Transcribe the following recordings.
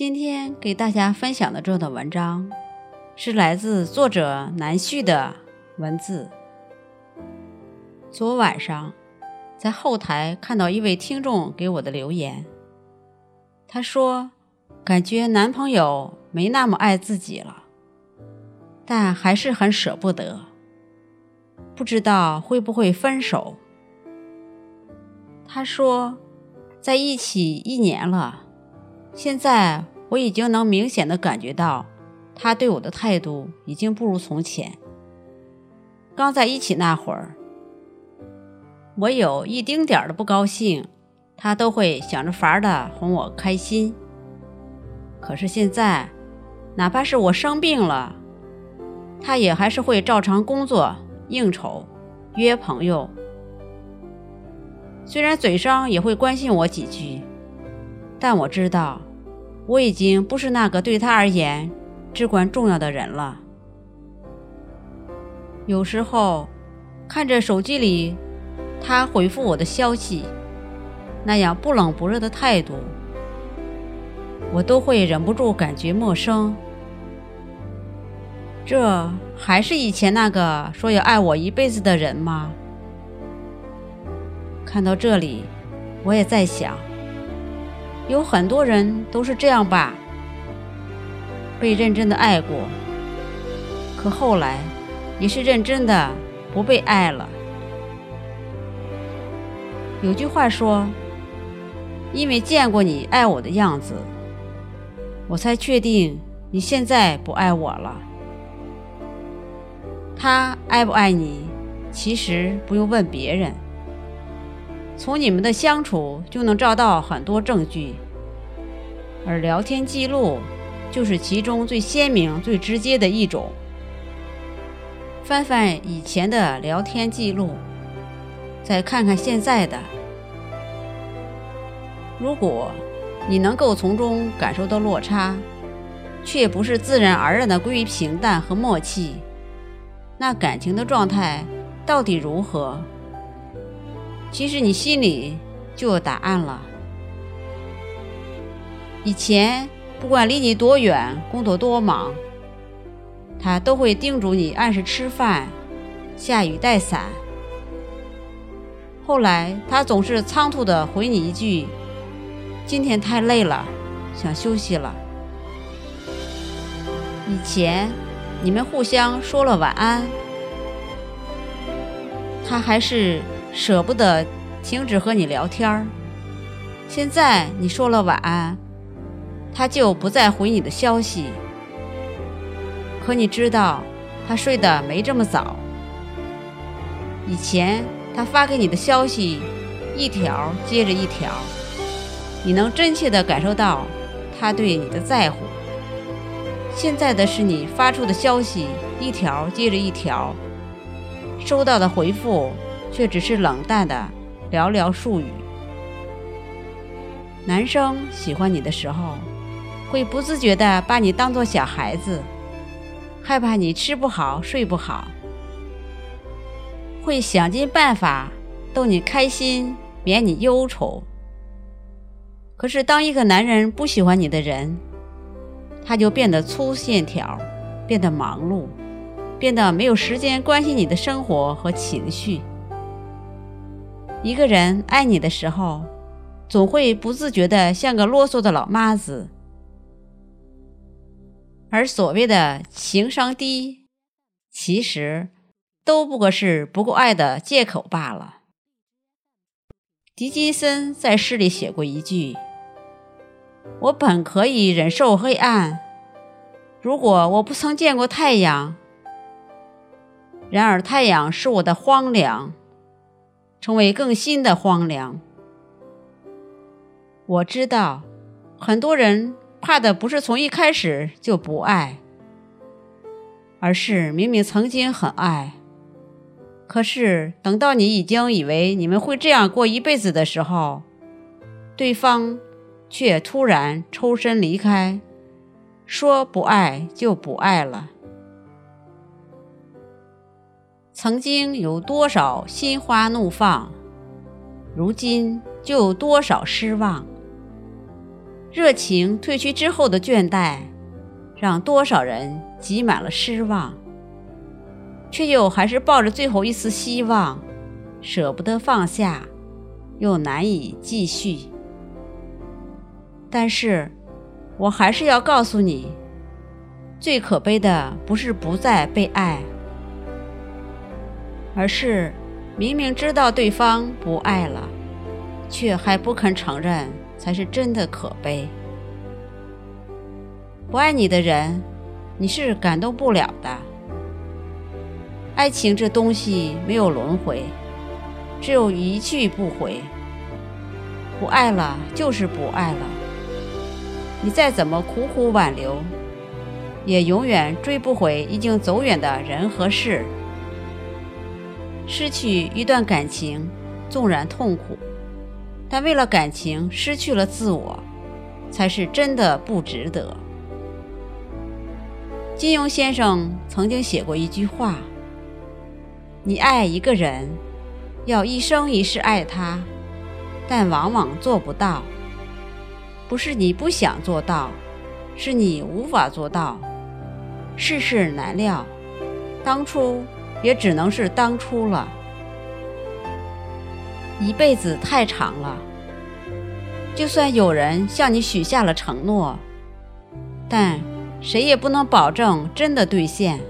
今天给大家分享的这段文章，是来自作者南旭的文字。昨晚上，在后台看到一位听众给我的留言，他说：“感觉男朋友没那么爱自己了，但还是很舍不得，不知道会不会分手。”他说：“在一起一年了。”现在我已经能明显的感觉到，他对我的态度已经不如从前。刚在一起那会儿，我有一丁点儿的不高兴，他都会想着法儿的哄我开心。可是现在，哪怕是我生病了，他也还是会照常工作、应酬、约朋友。虽然嘴上也会关心我几句。但我知道，我已经不是那个对他而言至关重要的人了。有时候，看着手机里他回复我的消息，那样不冷不热的态度，我都会忍不住感觉陌生。这还是以前那个说要爱我一辈子的人吗？看到这里，我也在想。有很多人都是这样吧，被认真的爱过，可后来也是认真的不被爱了。有句话说：“因为见过你爱我的样子，我才确定你现在不爱我了。”他爱不爱你，其实不用问别人。从你们的相处就能找到很多证据，而聊天记录就是其中最鲜明、最直接的一种。翻翻以前的聊天记录，再看看现在的，如果你能够从中感受到落差，却不是自然而然的归于平淡和默契，那感情的状态到底如何？其实你心里就有答案了。以前不管离你多远，工作多忙，他都会叮嘱你按时吃饭，下雨带伞。后来他总是仓促的回你一句：“今天太累了，想休息了。”以前你们互相说了晚安，他还是。舍不得停止和你聊天儿，现在你说了晚安，他就不再回你的消息。可你知道，他睡得没这么早。以前他发给你的消息，一条接着一条，你能真切地感受到他对你的在乎。现在的是你发出的消息，一条接着一条，收到的回复。却只是冷淡的寥寥数语。男生喜欢你的时候，会不自觉地把你当作小孩子，害怕你吃不好睡不好，会想尽办法逗你开心，免你忧愁。可是，当一个男人不喜欢你的人，他就变得粗线条，变得忙碌，变得没有时间关心你的生活和情绪。一个人爱你的时候，总会不自觉的像个啰嗦的老妈子，而所谓的情商低，其实都不过是不够爱的借口罢了。狄金森在诗里写过一句：“我本可以忍受黑暗，如果我不曾见过太阳。然而太阳是我的荒凉。”成为更新的荒凉。我知道，很多人怕的不是从一开始就不爱，而是明明曾经很爱，可是等到你已经以为你们会这样过一辈子的时候，对方却突然抽身离开，说不爱就不爱了。曾经有多少心花怒放，如今就有多少失望。热情褪去之后的倦怠，让多少人挤满了失望，却又还是抱着最后一丝希望，舍不得放下，又难以继续。但是，我还是要告诉你，最可悲的不是不再被爱，而是明明知道对方不爱了，却还不肯承认，才是真的可悲。不爱你的人，你是感动不了的。爱情这东西没有轮回，只有一去不回。不爱了就是不爱了。你再怎么苦苦挽留，也永远追不回已经走远的人和事。失去一段感情，纵然痛苦，但为了感情失去了自我，才是真的不值得。金庸先生曾经写过一句话：“你爱一个人，要一生一世爱他，但往往做不到。”不是你不想做到，是你无法做到。世事难料，当初也只能是当初了。一辈子太长了，就算有人向你许下了承诺，但谁也不能保证真的兑现。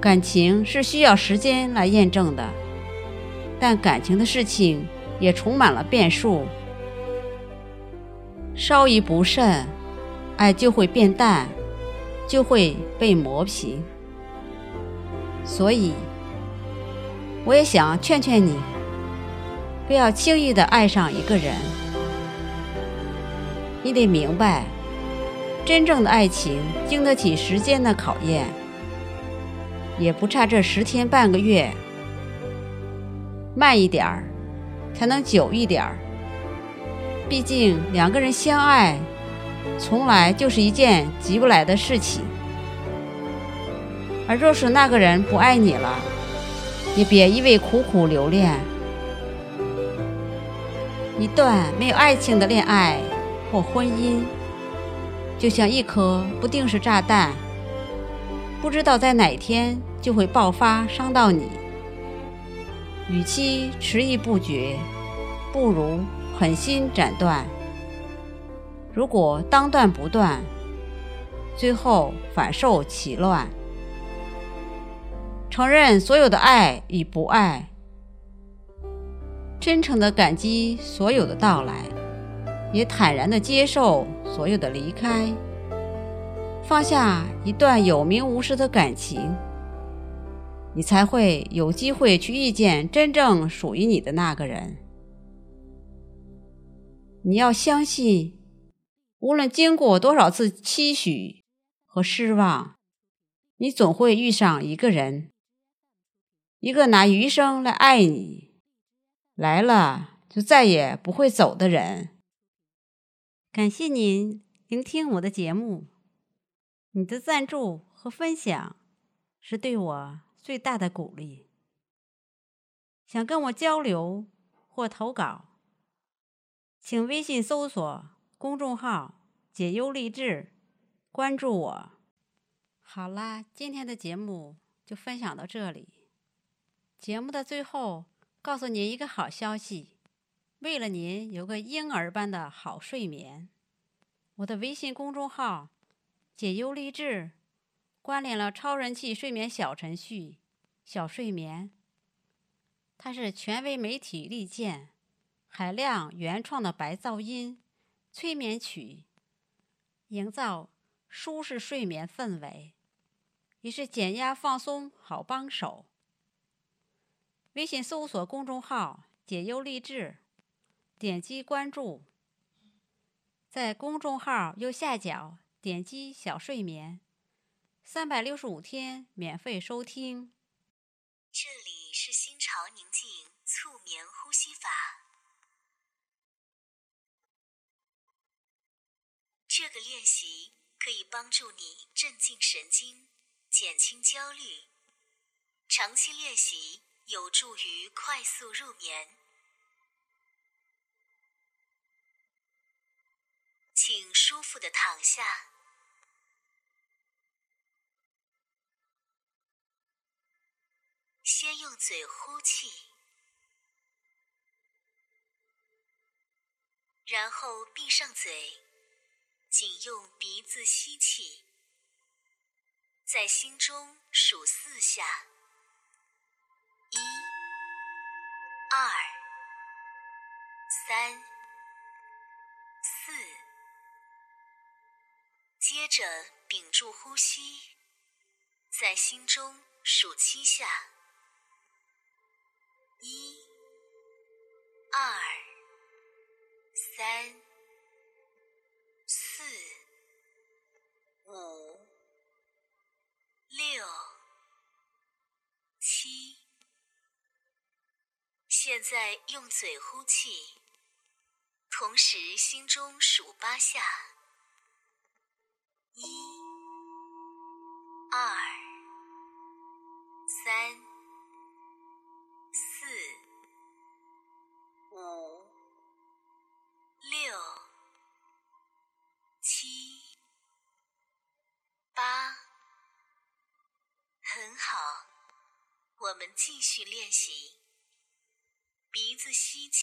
感情是需要时间来验证的，但感情的事情也充满了变数。稍一不慎，爱就会变淡，就会被磨平。所以，我也想劝劝你，不要轻易的爱上一个人。你得明白，真正的爱情经得起时间的考验，也不差这十天半个月。慢一点儿，才能久一点儿。毕竟两个人相爱，从来就是一件急不来的事情。而若是那个人不爱你了，也别一味苦苦留恋。一段没有爱情的恋爱或婚姻，就像一颗不定时炸弹，不知道在哪天就会爆发，伤到你。与其迟疑不决，不如。狠心斩断，如果当断不断，最后反受其乱。承认所有的爱与不爱，真诚的感激所有的到来，也坦然的接受所有的离开。放下一段有名无实的感情，你才会有机会去遇见真正属于你的那个人。你要相信，无论经过多少次期许和失望，你总会遇上一个人，一个拿余生来爱你，来了就再也不会走的人。感谢您聆听我的节目，你的赞助和分享是对我最大的鼓励。想跟我交流或投稿。请微信搜索公众号“解忧励志”，关注我。好啦，今天的节目就分享到这里。节目的最后，告诉您一个好消息：为了您有个婴儿般的好睡眠，我的微信公众号“解忧励志”关联了超人气睡眠小程序“小睡眠”，它是权威媒体力荐。海量原创的白噪音催眠曲，营造舒适睡眠氛围，也是减压放松好帮手。微信搜索公众号“解忧励志”，点击关注，在公众号右下角点击“小睡眠”，三百六十五天免费收听。这里是心潮宁静促眠呼吸法。这个练习可以帮助你镇静神经，减轻焦虑。长期练习有助于快速入眠。请舒服的躺下。先用嘴呼气，然后闭上嘴，仅用鼻子吸气，在心中数四下：三、四。接着屏住呼吸，在心中数七下。一、二、三、四、五、六、七。现在用嘴呼气，同时心中数八下：一、二、三。四、五、六、七、八，很好我们继续练习，鼻子吸气。